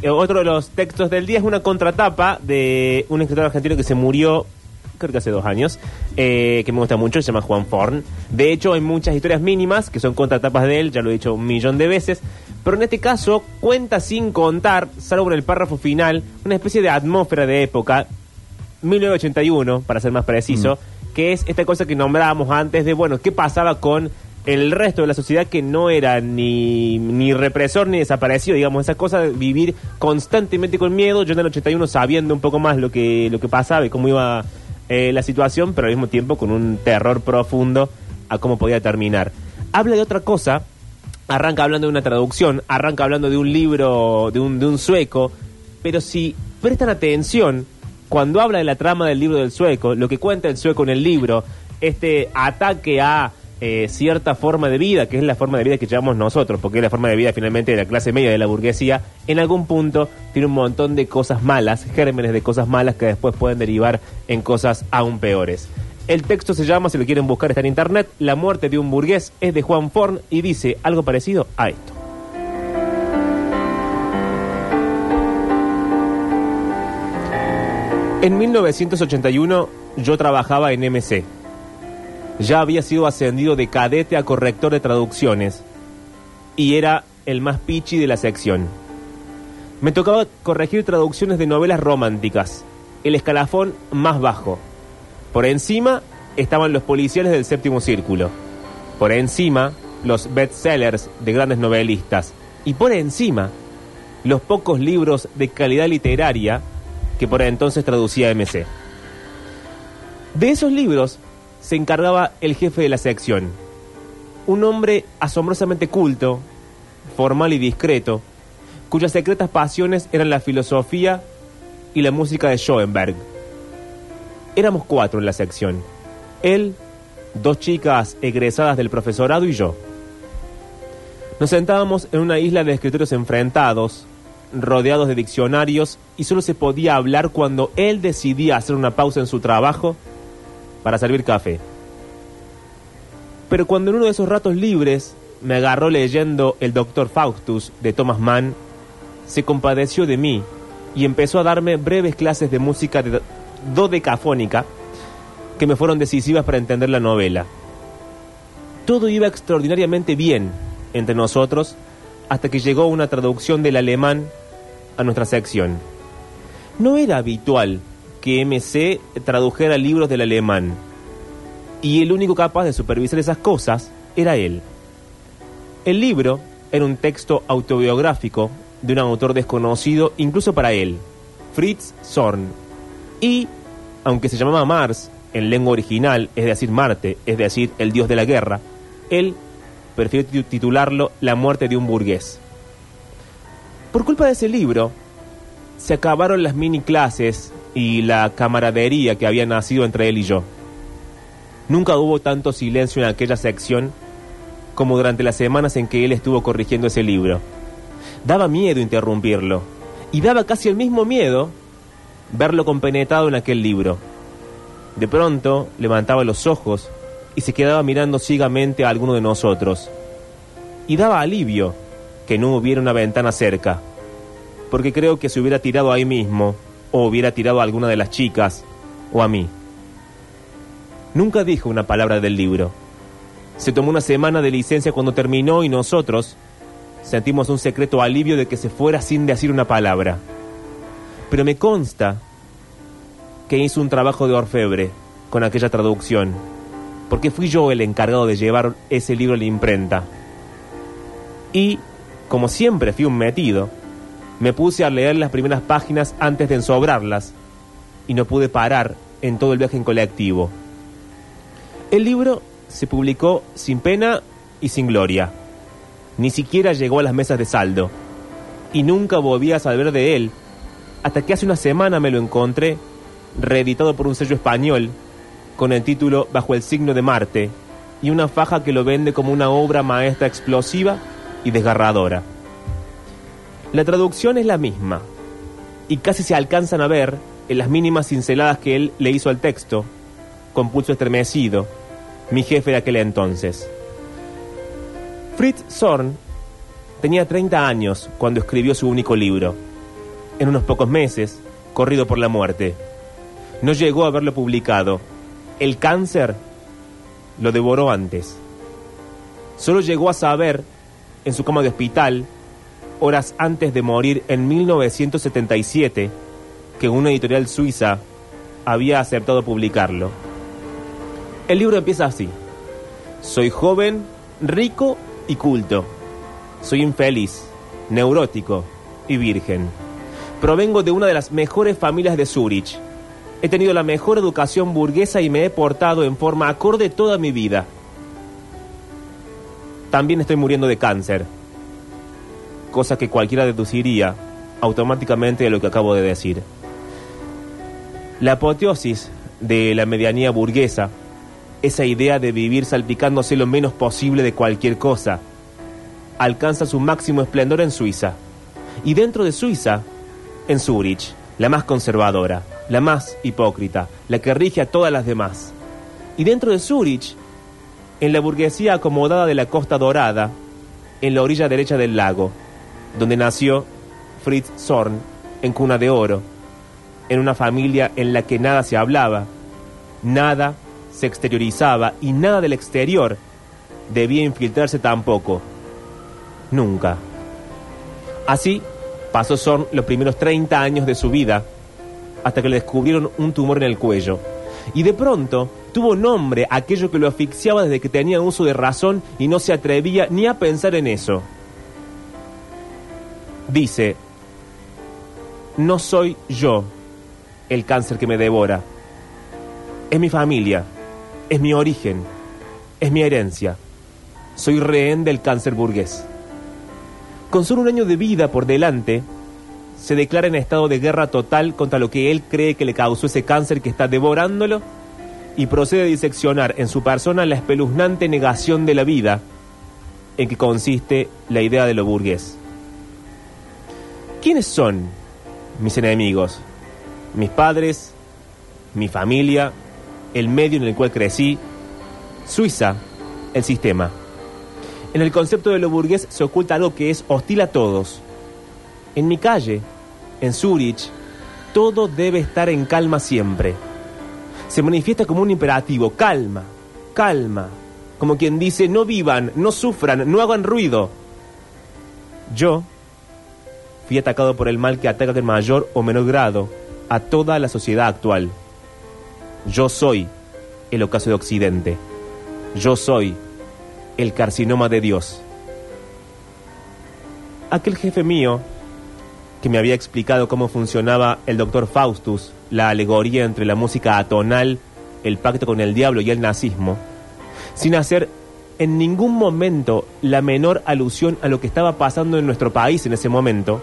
Eh, Otro de los textos del día es una contratapa de un escritor argentino que se murió, creo que hace dos años, eh, que me gusta mucho, se llama Juan Forn. De hecho, hay muchas historias mínimas que son contratapas de él, ya lo he dicho un millón de veces, pero en este caso cuenta sin contar, salvo en el párrafo final, una especie de atmósfera de época, 1981, para ser más preciso, que es esta cosa que nombrábamos antes de, bueno, ¿qué pasaba con el resto de la sociedad que no era ni, ni represor ni desaparecido, digamos, esa cosa de vivir constantemente con miedo, yo en el 81 sabiendo un poco más lo que, lo que pasaba y cómo iba eh, la situación, pero al mismo tiempo con un terror profundo a cómo podía terminar. Habla de otra cosa, arranca hablando de una traducción, arranca hablando de un libro, de un, de un sueco, pero si prestan atención, cuando habla de la trama del libro del sueco, lo que cuenta el sueco en el libro, este ataque a eh, cierta forma de vida, que es la forma de vida que llevamos nosotros, porque es la forma de vida finalmente de la clase media, de la burguesía, en algún punto tiene un montón de cosas malas, gérmenes de cosas malas que después pueden derivar en cosas aún peores. El texto se llama, si lo quieren buscar, está en internet, La muerte de un burgués, es de Juan Forn y dice algo parecido a esto. En 1981 yo trabajaba en MC. Ya había sido ascendido de cadete a corrector de traducciones y era el más pichi de la sección. Me tocaba corregir traducciones de novelas románticas, el escalafón más bajo. Por encima estaban los policiales del séptimo círculo. Por encima, los bestsellers de grandes novelistas. Y por encima, los pocos libros de calidad literaria que por entonces traducía MC. De esos libros se encargaba el jefe de la sección, un hombre asombrosamente culto, formal y discreto, cuyas secretas pasiones eran la filosofía y la música de Schoenberg. Éramos cuatro en la sección, él, dos chicas egresadas del profesorado y yo. Nos sentábamos en una isla de escritorios enfrentados, rodeados de diccionarios y solo se podía hablar cuando él decidía hacer una pausa en su trabajo para servir café. Pero cuando en uno de esos ratos libres me agarró leyendo El Doctor Faustus de Thomas Mann, se compadeció de mí y empezó a darme breves clases de música de dodecafónica que me fueron decisivas para entender la novela. Todo iba extraordinariamente bien entre nosotros hasta que llegó una traducción del alemán a nuestra sección. No era habitual que MC tradujera libros del alemán, y el único capaz de supervisar esas cosas era él. El libro era un texto autobiográfico de un autor desconocido incluso para él, Fritz Zorn, y, aunque se llamaba Mars en lengua original, es decir, Marte, es decir, el dios de la guerra, él prefirió titularlo La muerte de un burgués. Por culpa de ese libro, se acabaron las mini clases y la camaradería que había nacido entre él y yo. Nunca hubo tanto silencio en aquella sección como durante las semanas en que él estuvo corrigiendo ese libro. Daba miedo interrumpirlo, y daba casi el mismo miedo verlo compenetrado en aquel libro. De pronto levantaba los ojos y se quedaba mirando ciegamente a alguno de nosotros. Y daba alivio que no hubiera una ventana cerca, porque creo que se hubiera tirado ahí mismo, o hubiera tirado a alguna de las chicas, o a mí. Nunca dijo una palabra del libro. Se tomó una semana de licencia cuando terminó y nosotros sentimos un secreto alivio de que se fuera sin decir una palabra. Pero me consta que hizo un trabajo de orfebre con aquella traducción, porque fui yo el encargado de llevar ese libro a la imprenta. Y, como siempre fui un metido, me puse a leer las primeras páginas antes de ensobrarlas, y no pude parar en todo el viaje en colectivo. El libro se publicó sin pena y sin gloria. Ni siquiera llegó a las mesas de saldo. Y nunca volví a saber de él, hasta que hace una semana me lo encontré, reeditado por un sello español, con el título Bajo el signo de Marte, y una faja que lo vende como una obra maestra explosiva y desgarradora. La traducción es la misma, y casi se alcanzan a ver en las mínimas cinceladas que él le hizo al texto, con pulso estremecido, mi jefe de aquel entonces. Fritz Zorn tenía 30 años cuando escribió su único libro, en unos pocos meses, corrido por la muerte. No llegó a verlo publicado. El cáncer lo devoró antes. Solo llegó a saber, en su cama de hospital, horas antes de morir en 1977, que una editorial suiza había aceptado publicarlo. El libro empieza así. Soy joven, rico y culto. Soy infeliz, neurótico y virgen. Provengo de una de las mejores familias de Zurich. He tenido la mejor educación burguesa y me he portado en forma acorde toda mi vida. También estoy muriendo de cáncer, cosa que cualquiera deduciría automáticamente de lo que acabo de decir. La apoteosis de la medianía burguesa, esa idea de vivir salpicándose lo menos posible de cualquier cosa, alcanza su máximo esplendor en Suiza. Y dentro de Suiza, en Zurich, la más conservadora, la más hipócrita, la que rige a todas las demás. Y dentro de Zurich, en la burguesía acomodada de la Costa Dorada, en la orilla derecha del lago, donde nació Fritz Zorn en cuna de oro, en una familia en la que nada se hablaba, nada se exteriorizaba y nada del exterior debía infiltrarse tampoco. Nunca. Así pasó Zorn los primeros 30 años de su vida, hasta que le descubrieron un tumor en el cuello. Y de pronto tuvo nombre aquello que lo asfixiaba desde que tenía uso de razón y no se atrevía ni a pensar en eso. Dice, no soy yo el cáncer que me devora. Es mi familia, es mi origen, es mi herencia. Soy rehén del cáncer burgués. Con solo un año de vida por delante, se declara en estado de guerra total contra lo que él cree que le causó ese cáncer que está devorándolo y procede a diseccionar en su persona la espeluznante negación de la vida en que consiste la idea de lo burgués. ¿Quiénes son mis enemigos? Mis padres, mi familia, el medio en el cual crecí, Suiza, el sistema. En el concepto de lo burgués se oculta algo que es hostil a todos. En mi calle, en Zurich, todo debe estar en calma siempre. Se manifiesta como un imperativo, calma, calma, como quien dice, no vivan, no sufran, no hagan ruido. Yo fui atacado por el mal que ataca en mayor o menor grado a toda la sociedad actual. Yo soy el ocaso de Occidente. Yo soy el carcinoma de Dios. Aquel jefe mío que me había explicado cómo funcionaba el doctor Faustus, la alegoría entre la música atonal, el pacto con el diablo y el nazismo, sin hacer en ningún momento la menor alusión a lo que estaba pasando en nuestro país en ese momento,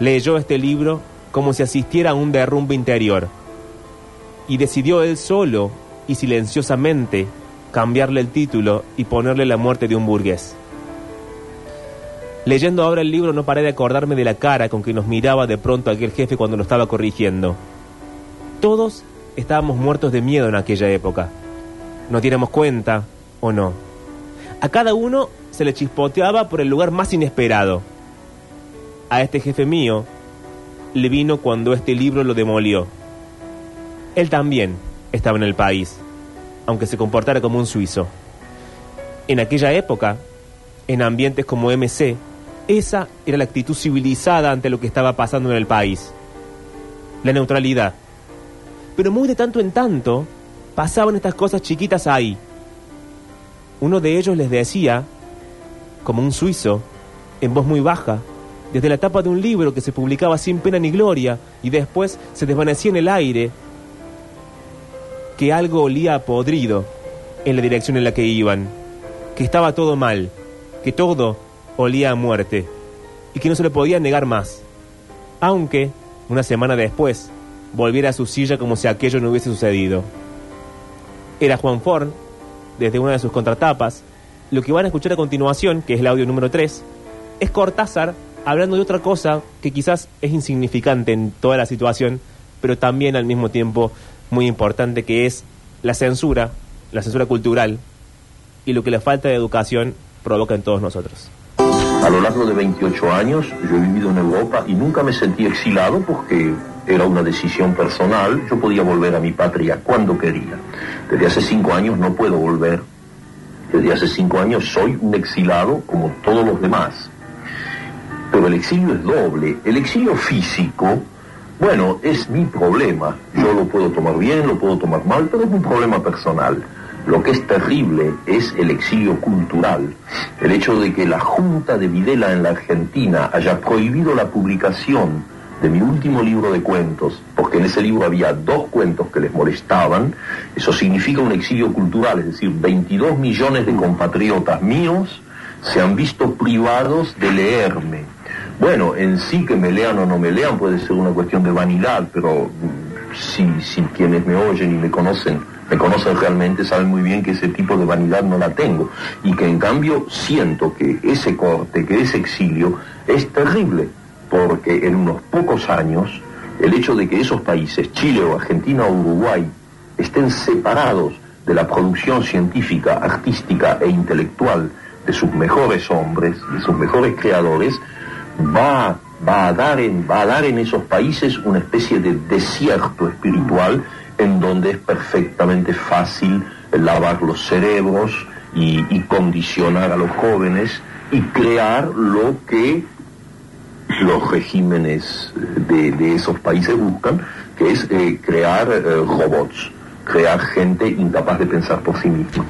leyó este libro como si asistiera a un derrumbe interior y decidió él solo y silenciosamente cambiarle el título y ponerle la muerte de un burgués. Leyendo ahora el libro no paré de acordarme de la cara con que nos miraba de pronto aquel jefe cuando lo estaba corrigiendo. Todos estábamos muertos de miedo en aquella época. ¿Nos diéramos cuenta o no? A cada uno se le chispoteaba por el lugar más inesperado. A este jefe mío le vino cuando este libro lo demolió. Él también estaba en el país, aunque se comportara como un suizo. En aquella época, en ambientes como MC, esa era la actitud civilizada ante lo que estaba pasando en el país. La neutralidad. Pero muy de tanto en tanto pasaban estas cosas chiquitas ahí. Uno de ellos les decía, como un suizo, en voz muy baja, desde la tapa de un libro que se publicaba sin pena ni gloria y después se desvanecía en el aire, que algo olía a podrido en la dirección en la que iban, que estaba todo mal, que todo olía a muerte y que no se le podía negar más. Aunque, una semana después, volviera a su silla como si aquello no hubiese sucedido. Era Juan Forn, desde una de sus contratapas. Lo que van a escuchar a continuación, que es el audio número 3, es Cortázar hablando de otra cosa que quizás es insignificante en toda la situación, pero también al mismo tiempo muy importante, que es la censura, la censura cultural y lo que la falta de educación provoca en todos nosotros. A lo largo de 28 años yo he vivido en Europa y nunca me sentí exilado porque era una decisión personal, yo podía volver a mi patria cuando quería. Desde hace cinco años no puedo volver. Desde hace cinco años soy un exilado como todos los demás. Pero el exilio es doble. El exilio físico, bueno, es mi problema. Yo lo puedo tomar bien, lo puedo tomar mal, pero es un problema personal. Lo que es terrible es el exilio cultural. El hecho de que la Junta de Videla en la Argentina haya prohibido la publicación de mi último libro de cuentos, porque en ese libro había dos cuentos que les molestaban, eso significa un exilio cultural, es decir, 22 millones de compatriotas míos se han visto privados de leerme. Bueno, en sí que me lean o no me lean puede ser una cuestión de vanidad, pero mm, si, si quienes me oyen y me conocen, me conocen realmente, saben muy bien que ese tipo de vanidad no la tengo. Y que en cambio siento que ese corte, que ese exilio es terrible porque en unos pocos años el hecho de que esos países, Chile o Argentina o Uruguay, estén separados de la producción científica, artística e intelectual de sus mejores hombres, de sus mejores creadores, va, va, a, dar en, va a dar en esos países una especie de desierto espiritual en donde es perfectamente fácil lavar los cerebros y, condicionar a los jóvenes y crear lo que los regímenes de, esos países buscan, que es eh, crear eh, robots, crear gente incapaz de pensar por sí misma.